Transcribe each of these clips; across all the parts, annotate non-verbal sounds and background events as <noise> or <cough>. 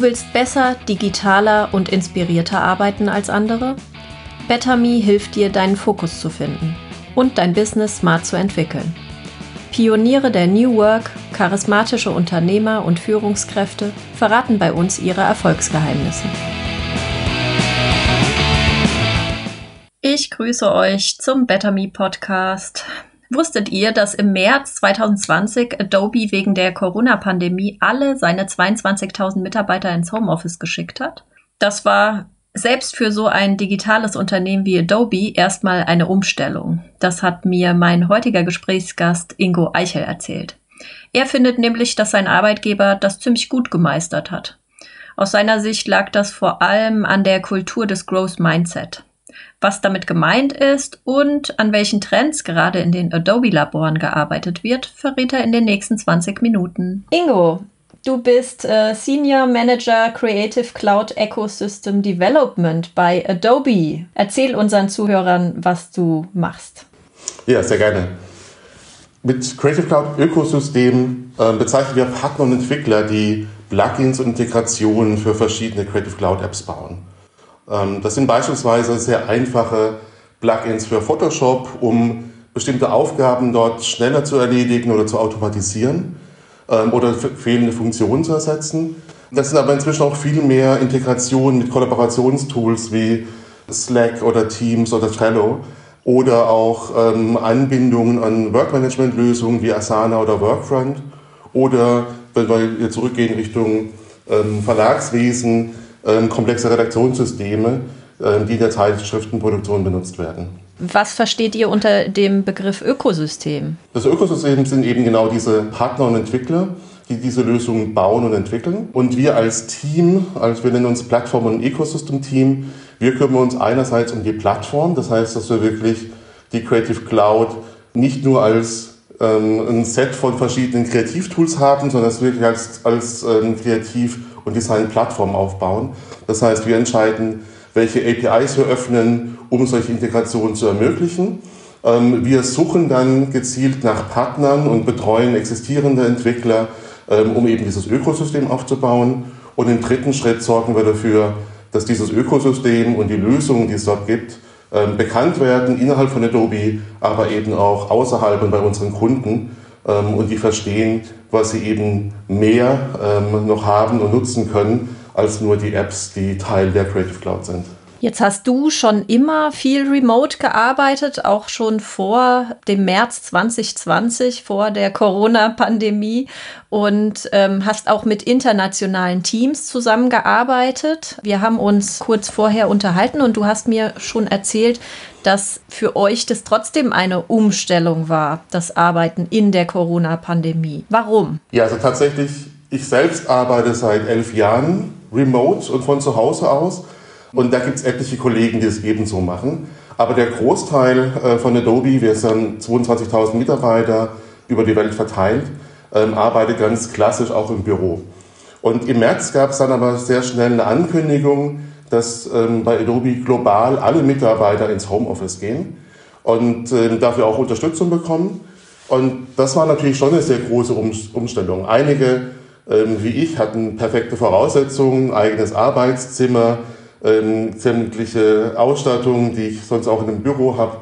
Du willst besser, digitaler und inspirierter arbeiten als andere? BetterMe hilft dir, deinen Fokus zu finden und dein Business smart zu entwickeln. Pioniere der New Work, charismatische Unternehmer und Führungskräfte verraten bei uns ihre Erfolgsgeheimnisse. Ich grüße euch zum BetterMe Podcast. Wusstet ihr, dass im März 2020 Adobe wegen der Corona-Pandemie alle seine 22.000 Mitarbeiter ins Homeoffice geschickt hat? Das war selbst für so ein digitales Unternehmen wie Adobe erstmal eine Umstellung. Das hat mir mein heutiger Gesprächsgast Ingo Eichel erzählt. Er findet nämlich, dass sein Arbeitgeber das ziemlich gut gemeistert hat. Aus seiner Sicht lag das vor allem an der Kultur des Growth Mindset was damit gemeint ist und an welchen Trends gerade in den Adobe-Laboren gearbeitet wird, verrät er in den nächsten 20 Minuten. Ingo, du bist äh, Senior Manager Creative Cloud Ecosystem Development bei Adobe. Erzähl unseren Zuhörern, was du machst. Ja, sehr gerne. Mit Creative Cloud Ökosystem äh, bezeichnen wir Partner und Entwickler, die Plugins und Integrationen für verschiedene Creative Cloud Apps bauen. Ähm, das sind beispielsweise sehr einfache Plugins für Photoshop, um bestimmte Aufgaben dort schneller zu erledigen oder zu automatisieren ähm, oder fehlende Funktionen zu ersetzen. Das sind aber inzwischen auch viel mehr Integrationen mit Kollaborationstools wie Slack oder Teams oder Trello oder auch ähm, Anbindungen an Workmanagement-Lösungen wie Asana oder Workfront oder wenn wir zurückgehen Richtung Verlagswesen, komplexe Redaktionssysteme, ähm, die in der Zeitschriftenproduktion benutzt werden. Was versteht ihr unter dem Begriff Ökosystem? Das Ökosystem sind eben genau diese Partner und Entwickler, die diese Lösungen bauen und entwickeln. Und wir als Team, also wir nennen uns Plattform- und Ecosystem-Team, wir kümmern uns einerseits um die Plattform, das heißt, dass wir wirklich die Creative Cloud nicht nur als ähm, ein Set von verschiedenen Kreativtools haben, sondern es wirklich als, als ähm, Kreativ- und Design-Plattform aufbauen. Das heißt, wir entscheiden, welche APIs wir öffnen, um solche Integrationen zu ermöglichen. Ähm, wir suchen dann gezielt nach Partnern und betreuen existierende Entwickler, ähm, um eben dieses Ökosystem aufzubauen. Und im dritten Schritt sorgen wir dafür, dass dieses Ökosystem und die Lösungen, die es dort gibt, ähm, bekannt werden innerhalb von Adobe, aber eben auch außerhalb und bei unseren Kunden und die verstehen, was sie eben mehr noch haben und nutzen können als nur die Apps, die Teil der Creative Cloud sind. Jetzt hast du schon immer viel remote gearbeitet, auch schon vor dem März 2020, vor der Corona-Pandemie und ähm, hast auch mit internationalen Teams zusammengearbeitet. Wir haben uns kurz vorher unterhalten und du hast mir schon erzählt, dass für euch das trotzdem eine Umstellung war, das Arbeiten in der Corona-Pandemie. Warum? Ja, also tatsächlich, ich selbst arbeite seit elf Jahren remote und von zu Hause aus. Und da gibt es etliche Kollegen, die es ebenso machen. Aber der Großteil äh, von Adobe, wir sind 22.000 Mitarbeiter über die Welt verteilt, ähm, arbeitet ganz klassisch auch im Büro. Und im März gab es dann aber sehr schnell eine Ankündigung, dass ähm, bei Adobe global alle Mitarbeiter ins Homeoffice gehen und ähm, dafür auch Unterstützung bekommen. Und das war natürlich schon eine sehr große Umstellung. Einige wie ich, hatten perfekte Voraussetzungen, eigenes Arbeitszimmer, ähm, sämtliche Ausstattung, die ich sonst auch in einem Büro habe.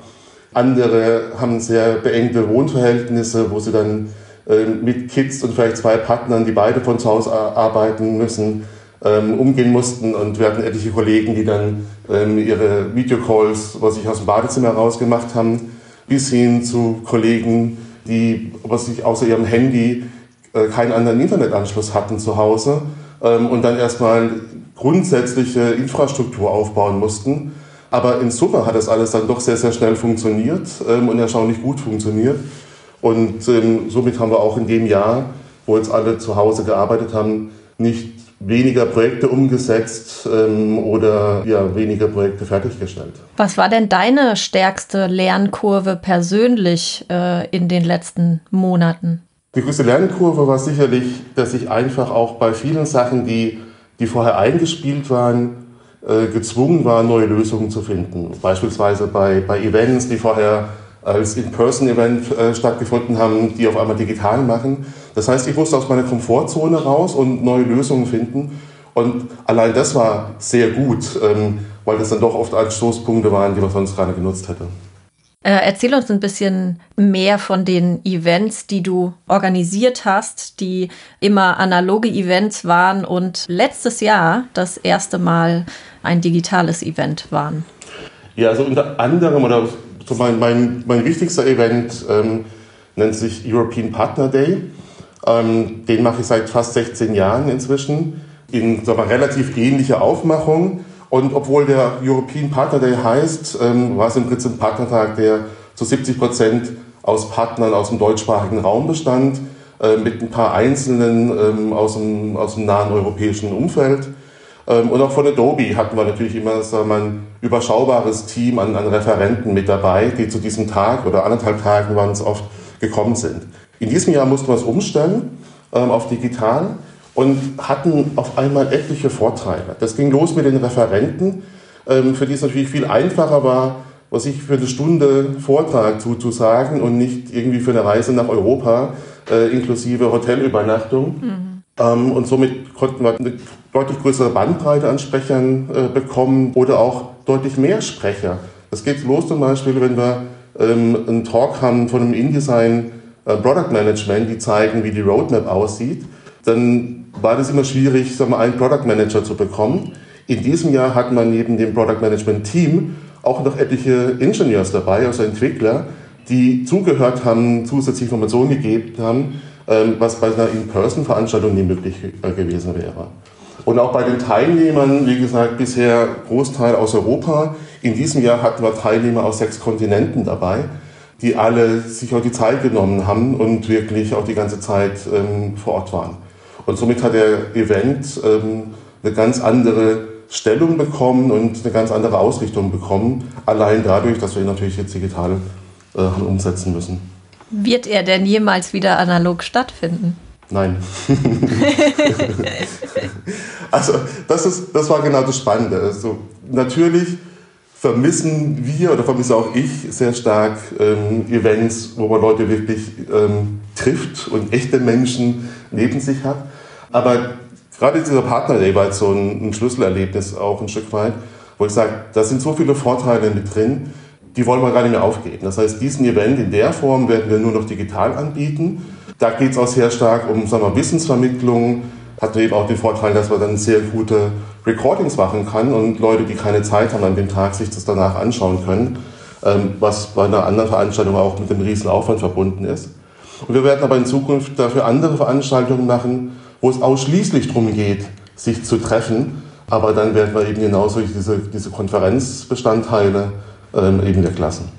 Andere haben sehr beengte Wohnverhältnisse, wo sie dann ähm, mit Kids und vielleicht zwei Partnern, die beide von zu Hause arbeiten müssen, umgehen mussten. Und wir hatten etliche Kollegen, die dann ihre Videocalls, was ich aus dem Badezimmer raus gemacht haben, bis hin zu Kollegen, die was sich außer ihrem Handy äh, keinen anderen Internetanschluss hatten zu Hause ähm, und dann erstmal grundsätzliche Infrastruktur aufbauen mussten. Aber in Summe hat das alles dann doch sehr, sehr schnell funktioniert ähm, und erstaunlich gut funktioniert. Und ähm, somit haben wir auch in dem Jahr, wo jetzt alle zu Hause gearbeitet haben, nicht weniger Projekte umgesetzt ähm, oder ja, weniger Projekte fertiggestellt. Was war denn deine stärkste Lernkurve persönlich äh, in den letzten Monaten? Die größte Lernkurve war sicherlich, dass ich einfach auch bei vielen Sachen, die, die vorher eingespielt waren, äh, gezwungen war, neue Lösungen zu finden. Beispielsweise bei, bei Events, die vorher als In-Person-Event äh, stattgefunden haben, die auf einmal digital machen. Das heißt, ich musste aus meiner Komfortzone raus und neue Lösungen finden. Und allein das war sehr gut, ähm, weil das dann doch oft Anstoßpunkte waren, die man sonst gerade genutzt hätte. Äh, erzähl uns ein bisschen mehr von den Events, die du organisiert hast, die immer analoge Events waren und letztes Jahr das erste Mal ein digitales Event waren. Ja, also unter anderem, oder so mein, mein, mein wichtigster Event ähm, nennt sich European Partner Day. Ähm, den mache ich seit fast 16 Jahren inzwischen in sagen wir, relativ ähnlicher Aufmachung. Und obwohl der European Partner Day heißt, ähm, war es im Prinzip ein Partnertag, der zu 70 Prozent aus Partnern aus dem deutschsprachigen Raum bestand, äh, mit ein paar Einzelnen ähm, aus, dem, aus dem nahen europäischen Umfeld. Ähm, und auch von Adobe hatten wir natürlich immer sagen wir, ein überschaubares Team an, an Referenten mit dabei, die zu diesem Tag oder anderthalb Tagen waren es oft gekommen sind. In diesem Jahr mussten wir es umstellen ähm, auf digital und hatten auf einmal etliche Vorteile. Das ging los mit den Referenten, ähm, für die es natürlich viel einfacher war, was ich für eine Stunde Vortrag zuzusagen und nicht irgendwie für eine Reise nach Europa äh, inklusive Hotelübernachtung. Mhm. Ähm, und somit konnten wir eine deutlich größere Bandbreite an Sprechern äh, bekommen oder auch deutlich mehr Sprecher. Das geht los zum Beispiel, wenn wir ähm, einen Talk haben von einem InDesign äh, Product Management, die zeigen, wie die Roadmap aussieht. Dann war das immer schwierig, sagen wir, einen Product Manager zu bekommen. In diesem Jahr hat man neben dem Product Management Team auch noch etliche Ingenieurs dabei, also Entwickler, die zugehört haben, zusätzliche Informationen gegeben haben, ähm, was bei einer In-Person-Veranstaltung nie möglich äh, gewesen wäre. Und auch bei den Teilnehmern, wie gesagt, bisher Großteil aus Europa. In diesem Jahr hatten wir Teilnehmer aus sechs Kontinenten dabei, die alle sich auch die Zeit genommen haben und wirklich auch die ganze Zeit ähm, vor Ort waren. Und somit hat der Event ähm, eine ganz andere Stellung bekommen und eine ganz andere Ausrichtung bekommen, allein dadurch, dass wir ihn natürlich jetzt digital äh, haben umsetzen müssen. Wird er denn jemals wieder analog stattfinden? Nein. <laughs> also das, ist, das war genau das Spannende. Also, natürlich vermissen wir oder vermisse auch ich sehr stark ähm, Events, wo man Leute wirklich ähm, trifft und echte Menschen neben sich hat. Aber gerade dieser Partner Day war jetzt so ein, ein Schlüsselerlebnis auch ein Stück weit, wo ich sage, da sind so viele Vorteile mit drin, die wollen wir gar nicht mehr aufgeben. Das heißt, diesen Event in der Form werden wir nur noch digital anbieten. Da geht es auch sehr stark um sagen wir, Wissensvermittlung, hat eben auch den Vorteil, dass man dann sehr gute Recordings machen kann und Leute, die keine Zeit haben an dem Tag, sich das danach anschauen können, ähm, was bei einer anderen Veranstaltung auch mit einem riesen Aufwand verbunden ist. Und wir werden aber in Zukunft dafür andere Veranstaltungen machen, wo es ausschließlich darum geht, sich zu treffen. Aber dann werden wir eben genauso diese, diese Konferenzbestandteile ähm, eben weglassen.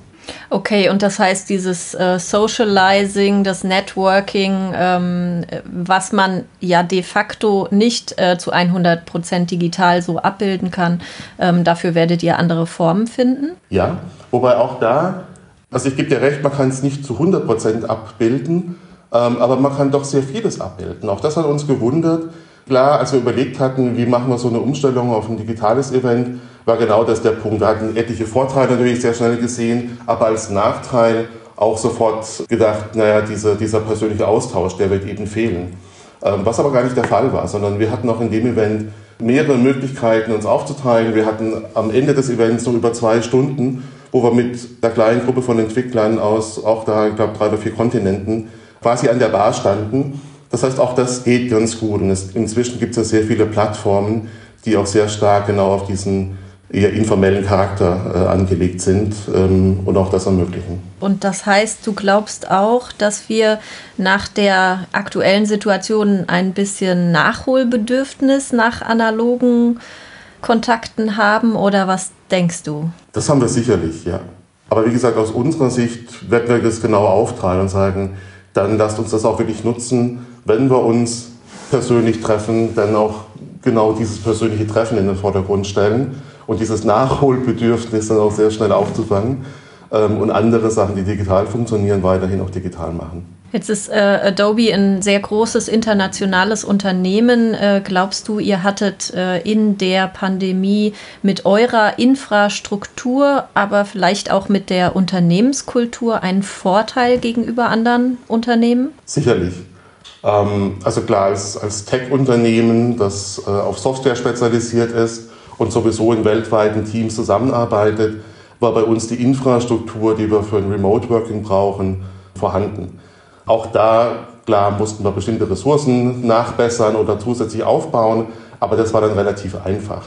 Okay, und das heißt, dieses äh, Socializing, das Networking, ähm, was man ja de facto nicht äh, zu 100 Prozent digital so abbilden kann, ähm, dafür werdet ihr andere Formen finden? Ja, wobei auch da, also ich gebe dir recht, man kann es nicht zu 100 Prozent abbilden, ähm, aber man kann doch sehr vieles abbilden. Auch das hat uns gewundert. Klar, als wir überlegt hatten, wie machen wir so eine Umstellung auf ein digitales Event, war genau das der Punkt. Wir hatten etliche Vorteile natürlich sehr schnell gesehen, aber als Nachteil auch sofort gedacht, naja, dieser, dieser persönliche Austausch, der wird eben fehlen. Ähm, was aber gar nicht der Fall war, sondern wir hatten auch in dem Event mehrere Möglichkeiten, uns aufzuteilen. Wir hatten am Ende des Events so über zwei Stunden, wo wir mit der kleinen Gruppe von Entwicklern aus auch da, ich glaube, drei oder vier Kontinenten quasi an der Bar standen. Das heißt, auch das geht ganz gut. Und es, inzwischen gibt es ja sehr viele Plattformen, die auch sehr stark genau auf diesen eher informellen Charakter äh, angelegt sind ähm, und auch das ermöglichen. Und das heißt, du glaubst auch, dass wir nach der aktuellen Situation ein bisschen Nachholbedürfnis nach analogen Kontakten haben oder was denkst du? Das haben wir sicherlich, ja. Aber wie gesagt, aus unserer Sicht werden wir das genau aufteilen und sagen, dann lasst uns das auch wirklich nutzen, wenn wir uns persönlich treffen, dann auch genau dieses persönliche Treffen in den Vordergrund stellen und dieses Nachholbedürfnis dann auch sehr schnell aufzufangen ähm, und andere Sachen, die digital funktionieren, weiterhin auch digital machen. Jetzt ist äh, Adobe ein sehr großes internationales Unternehmen. Äh, glaubst du, ihr hattet äh, in der Pandemie mit eurer Infrastruktur, aber vielleicht auch mit der Unternehmenskultur einen Vorteil gegenüber anderen Unternehmen? Sicherlich. Ähm, also klar, als, als Tech-Unternehmen, das äh, auf Software spezialisiert ist und sowieso in weltweiten Teams zusammenarbeitet, war bei uns die Infrastruktur, die wir für ein Remote Working brauchen, vorhanden. Auch da, klar, mussten wir bestimmte Ressourcen nachbessern oder zusätzlich aufbauen, aber das war dann relativ einfach.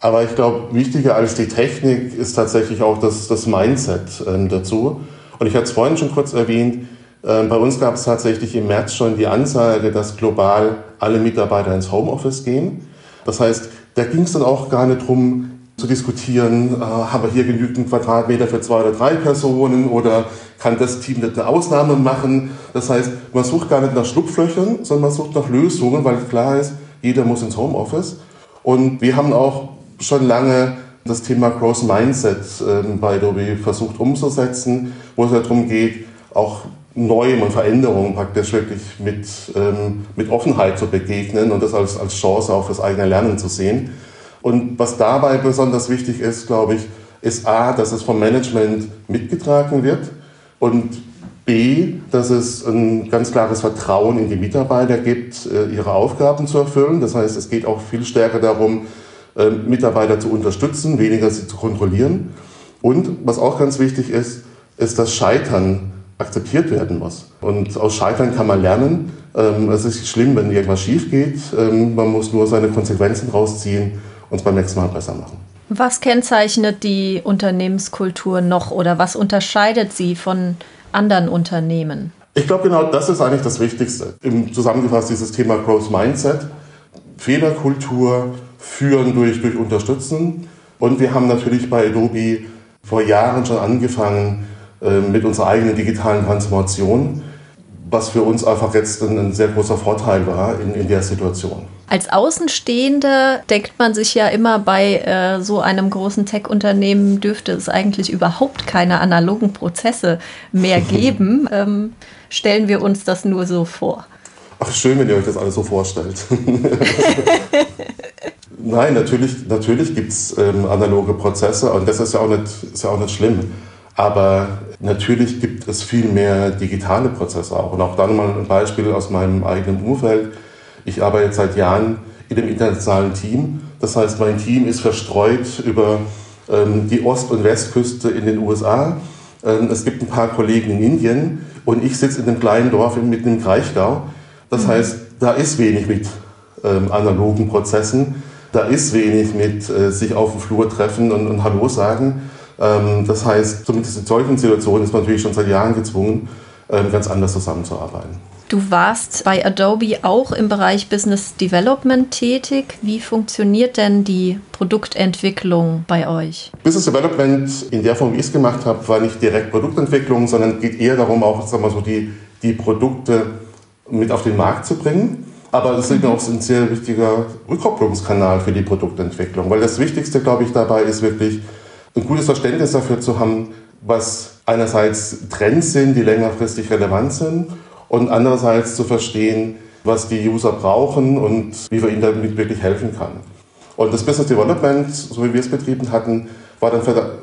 Aber ich glaube, wichtiger als die Technik ist tatsächlich auch das, das Mindset äh, dazu. Und ich hatte es vorhin schon kurz erwähnt, äh, bei uns gab es tatsächlich im März schon die Ansage, dass global alle Mitarbeiter ins Homeoffice gehen. Das heißt, da ging es dann auch gar nicht drum zu diskutieren, äh, haben wir hier genügend Quadratmeter für zwei oder drei Personen oder kann das Team nicht eine Ausnahme machen. Das heißt, man sucht gar nicht nach Schlupflöchern, sondern man sucht nach Lösungen, weil klar ist, jeder muss ins Homeoffice. Und wir haben auch schon lange das Thema Growth Mindset äh, bei Adobe versucht umzusetzen, wo es darum geht, auch Neuem und Veränderungen praktisch wirklich mit, ähm, mit Offenheit zu begegnen und das als, als Chance auch fürs eigene Lernen zu sehen. Und was dabei besonders wichtig ist, glaube ich, ist A, dass es vom Management mitgetragen wird und B, dass es ein ganz klares Vertrauen in die Mitarbeiter gibt, äh, ihre Aufgaben zu erfüllen. Das heißt, es geht auch viel stärker darum, äh, Mitarbeiter zu unterstützen, weniger sie zu kontrollieren. Und was auch ganz wichtig ist, ist, dass Scheitern akzeptiert werden muss. Und aus Scheitern kann man lernen. Ähm, es ist schlimm, wenn irgendwas schief geht. Ähm, man muss nur seine Konsequenzen rausziehen und es beim nächsten Mal besser machen. Was kennzeichnet die Unternehmenskultur noch oder was unterscheidet sie von anderen Unternehmen? Ich glaube, genau das ist eigentlich das Wichtigste. Im Zusammengefasst dieses Thema Growth Mindset. Fehlerkultur führen durch, durch Unterstützen. Und wir haben natürlich bei Adobe vor Jahren schon angefangen, äh, mit unserer eigenen digitalen Transformation, was für uns einfach jetzt ein, ein sehr großer Vorteil war in, in der Situation. Als Außenstehende denkt man sich ja immer bei äh, so einem großen Tech-Unternehmen dürfte es eigentlich überhaupt keine analogen Prozesse mehr <laughs> geben. ähm, stellen wir uns das nur so vor. Ach, schön, wenn ihr euch das alles so vorstellt. <laughs> Nein, natürlich, natürlich gibt es ähm, analoge Prozesse und das ist ja, auch nicht, ist ja auch nicht schlimm. Aber natürlich gibt es viel mehr digitale Prozesse auch. Und auch dann mal ein Beispiel aus meinem eigenen Umfeld. Ich arbeite seit Jahren in einem internationalen Team. Das heißt, mein Team ist verstreut über ähm, die Ost- und Westküste in den USA. Ähm, es gibt ein paar Kollegen in Indien und ich sitze in einem kleinen Dorf mitten im Kraichgau. Das mhm. heißt, da ist wenig mit ähm, analogen Prozessen. Da ist wenig mit äh, sich auf dem Flur treffen und, und Hallo sagen. Ähm, das heißt, zumindest in solchen Situationen ist man natürlich schon seit Jahren gezwungen, ähm, ganz anders zusammenzuarbeiten. Du warst bei Adobe auch im Bereich Business Development tätig. Wie funktioniert denn die Produktentwicklung bei euch? Business Development in der Form, wie ich es gemacht habe, war nicht direkt Produktentwicklung, sondern geht eher darum, auch sagen wir so, die, die Produkte mit auf den Markt zu bringen. Aber das ist auch ein sehr wichtiger Rückkopplungskanal für die Produktentwicklung, weil das Wichtigste, glaube ich, dabei ist wirklich, ein gutes Verständnis dafür zu haben, was einerseits Trends sind, die längerfristig relevant sind und andererseits zu verstehen, was die User brauchen und wie wir ihnen damit wirklich helfen können. Und das Business Development, so wie wir es betrieben hatten, war dann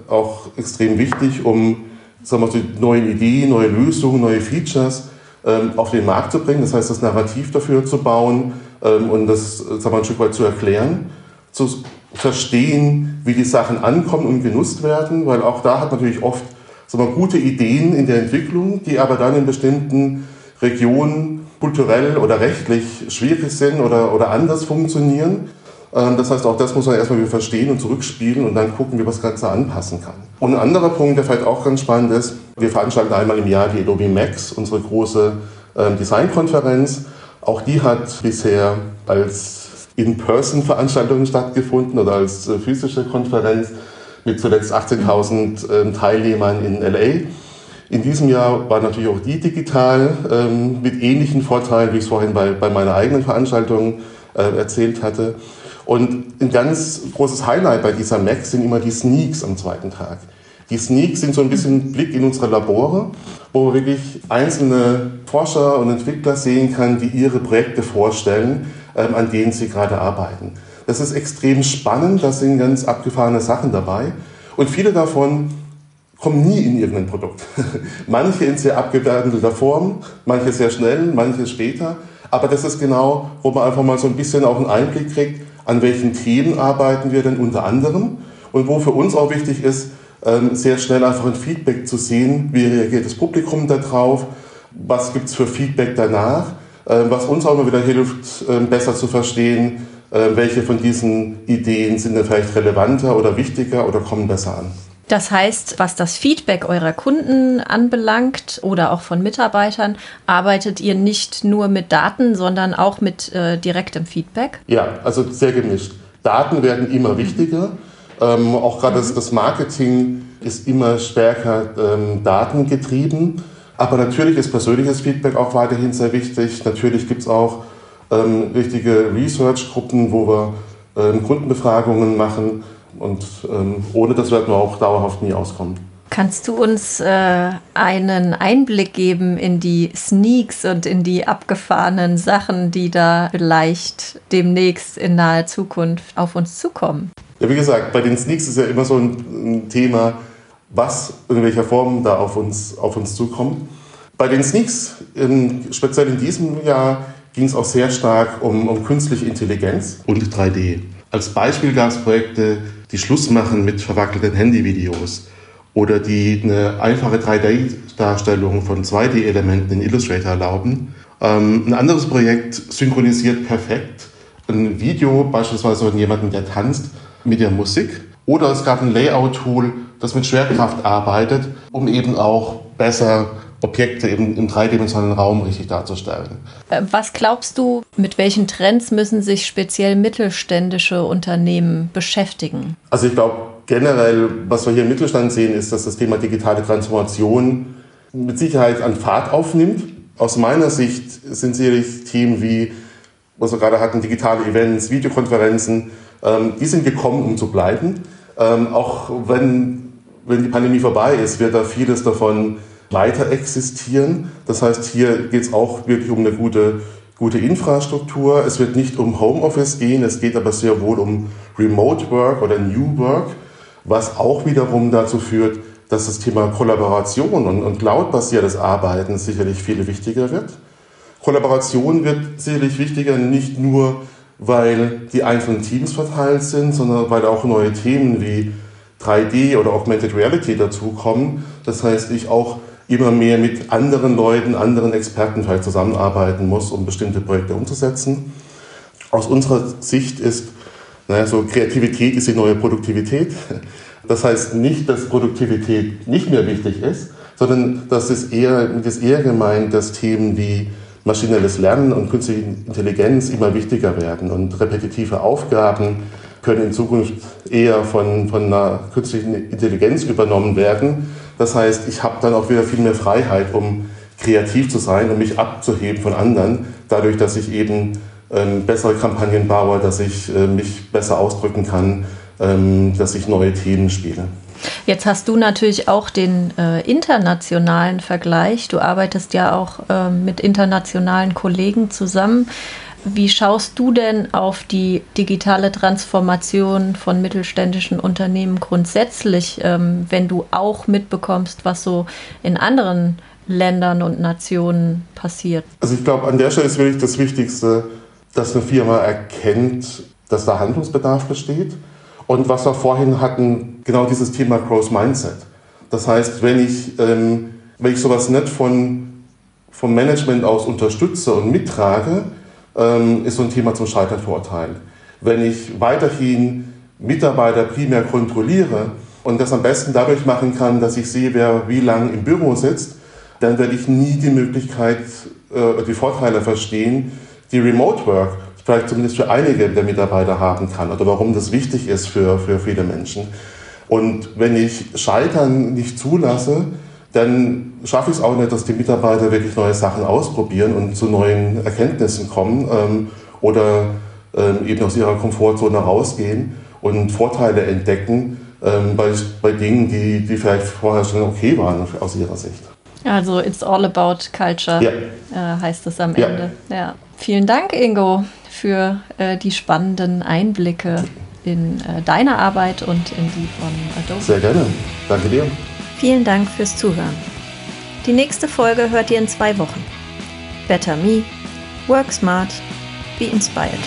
auch extrem wichtig, um sagen wir, neue Ideen, neue Lösungen, neue Features ähm, auf den Markt zu bringen. Das heißt, das Narrativ dafür zu bauen ähm, und das sagen wir, ein Stück weit zu erklären, zu verstehen, wie die Sachen ankommen und genutzt werden, weil auch da hat man natürlich oft sagen wir, gute Ideen in der Entwicklung, die aber dann in bestimmten Regionen kulturell oder rechtlich schwierig sind oder, oder anders funktionieren. Ähm, das heißt, auch das muss man erstmal wieder verstehen und zurückspielen und dann gucken, wie man das Ganze anpassen kann. Und ein anderer Punkt, der vielleicht auch ganz spannend ist, wir veranstalten einmal im Jahr die Adobe Max, unsere große ähm, Designkonferenz. Auch die hat bisher als in-Person-Veranstaltungen stattgefunden oder als äh, physische Konferenz mit zuletzt 18.000 ähm, Teilnehmern in LA. In diesem Jahr war natürlich auch die digital ähm, mit ähnlichen Vorteilen, wie ich es vorhin bei, bei meiner eigenen Veranstaltung äh, erzählt hatte. Und ein ganz großes Highlight bei dieser Mac sind immer die Sneaks am zweiten Tag. Die Sneaks sind so ein bisschen Blick in unsere Labore, wo man wirklich einzelne Forscher und Entwickler sehen kann, die ihre Projekte vorstellen ähm, an denen sie gerade arbeiten. Das ist extrem spannend, da sind ganz abgefahrene Sachen dabei und viele davon kommen nie in irgendein Produkt. <laughs> manche in sehr abgewerteter Form, manche sehr schnell, manche später, Aber das ist genau, wo man einfach mal so ein bisschen auch einen Einblick kriegt, an welchen Themen arbeiten wir denn unter anderem und wo für uns auch wichtig ist, ähm, sehr schnell einfach ein Feedback zu sehen, wie reagiert das Publikum darauf, was gibt es für Feedback danach, ähm, was uns auch immer wieder hilft, ähm, besser zu verstehen, welche von diesen Ideen sind denn vielleicht relevanter oder wichtiger oder kommen besser an. Das heißt, was das Feedback eurer Kunden anbelangt oder auch von Mitarbeitern, arbeitet ihr nicht nur mit Daten, sondern auch mit äh, direktem Feedback? Ja, also sehr gemischt. Daten werden immer wichtiger. Ähm, auch gerade das, das, Marketing ist immer stärker ähm, datengetrieben. Aber natürlich ist persönliches Feedback auch weiterhin sehr wichtig. Natürlich gibt es auch ähm, richtige Research-Gruppen, wo wir ähm, Kundenbefragungen machen und ähm, ohne das werden wir auch dauerhaft nie auskommen. Kannst du uns äh, einen Einblick geben in die Sneaks und in die abgefahrenen Sachen, die da vielleicht demnächst in naher Zukunft auf uns zukommen? Ja, wie gesagt, bei den Sneaks ist ja immer so ein, ein Thema, was in welcher Form da auf uns, auf uns zukommt. Bei den Sneaks, in, speziell in diesem Jahr, ging es auch sehr stark um, um künstliche Intelligenz und 3D. Als Beispiel gab es Projekte, die Schluss machen mit verwackelten Handyvideos oder die eine einfache 3D-Darstellung von 2D-Elementen in Illustrator erlauben. Ähm, ein anderes Projekt synchronisiert perfekt ein Video beispielsweise von jemandem, der tanzt, mit der Musik. Oder es gab ein Layout-Tool, das mit Schwerkraft arbeitet, um eben auch besser Objekte im, im dreidimensionalen Raum richtig darzustellen. Äh, was glaubst du, mit welchen Trends müssen sich speziell mittelständische Unternehmen beschäftigen? Also ich glaube generell, was wir hier im Mittelstand sehen, ist, dass das Thema digitale Transformation mit Sicherheit an Fahrt aufnimmt. Aus meiner Sicht sind sicherlich Themen wie, was wir gerade hatten, digitale Events, Videokonferenzen, ähm, die sind gekommen, um zu bleiben. Ähm, auch wenn, wenn die Pandemie vorbei ist, wird da vieles davon weiter existieren. Das heißt, hier geht es auch wirklich um eine gute, gute Infrastruktur. Es wird nicht um Homeoffice gehen, es geht aber sehr wohl um Remote Work oder New Work, was auch wiederum dazu führt, dass das Thema Kollaboration und, und cloud-basiertes Arbeiten sicherlich viel wichtiger wird. Kollaboration wird sicherlich wichtiger, nicht nur, weil die einzelnen Teams verteilt sind, sondern weil auch neue Themen wie 3D oder Augmented Reality dazukommen. Das heißt, ich auch immer mehr mit anderen Leuten, anderen Experten vielleicht zusammenarbeiten muss, um bestimmte Projekte umzusetzen. Aus unserer Sicht ist, naja, so Kreativität ist die neue Produktivität. Das heißt nicht, dass Produktivität nicht mehr wichtig ist, sondern das ist eher, das ist eher gemeint, dass Themen wie maschinelles Lernen und künstliche Intelligenz immer wichtiger werden und repetitive Aufgaben können in Zukunft eher von, von einer künstlichen Intelligenz übernommen werden das heißt, ich habe dann auch wieder viel mehr Freiheit, um kreativ zu sein und mich abzuheben von anderen, dadurch, dass ich eben ähm, bessere Kampagnen baue, dass ich äh, mich besser ausdrücken kann, ähm, dass ich neue Themen spiele. Jetzt hast du natürlich auch den äh, internationalen Vergleich. Du arbeitest ja auch äh, mit internationalen Kollegen zusammen. Wie schaust du denn auf die digitale Transformation von mittelständischen Unternehmen grundsätzlich, ähm, wenn du auch mitbekommst, was so in anderen Ländern und Nationen passiert? Also ich glaube, an der Stelle ist wirklich das Wichtigste, dass eine Firma erkennt, dass da Handlungsbedarf besteht. Und was wir vorhin hatten, genau dieses Thema Growth Mindset. Das heißt, wenn ich, ähm, wenn ich sowas nicht von, vom Management aus unterstütze und mittrage, ähm, ist so ein Thema zum Scheitern verurteilt. Wenn ich weiterhin Mitarbeiter primär kontrolliere und das am besten dadurch machen kann, dass ich sehe, wer wie lange im Büro sitzt, dann werde ich nie die Möglichkeit, äh, die Vorteile verstehen, die Remote Work vielleicht zumindest für einige der Mitarbeiter haben kann oder warum das wichtig ist für, für viele Menschen. Und wenn ich Scheitern nicht zulasse, dann schaffe ich es auch nicht, dass die Mitarbeiter wirklich neue Sachen ausprobieren und zu neuen Erkenntnissen kommen ähm, oder ähm, eben aus ihrer Komfortzone rausgehen und Vorteile entdecken ähm, bei, bei Dingen, die, die vielleicht vorher schon okay waren aus ihrer Sicht. Also it's all about culture, ja. äh, heißt es am Ende. Ja. ja. Vielen Dank, Ingo, für äh, die spannenden Einblicke in äh, deine Arbeit und in die von Adobe. Sehr gerne. Danke dir. Vielen Dank fürs Zuhören. Die nächste Folge hört ihr in zwei Wochen. Better Me, Work smart. Be inspired.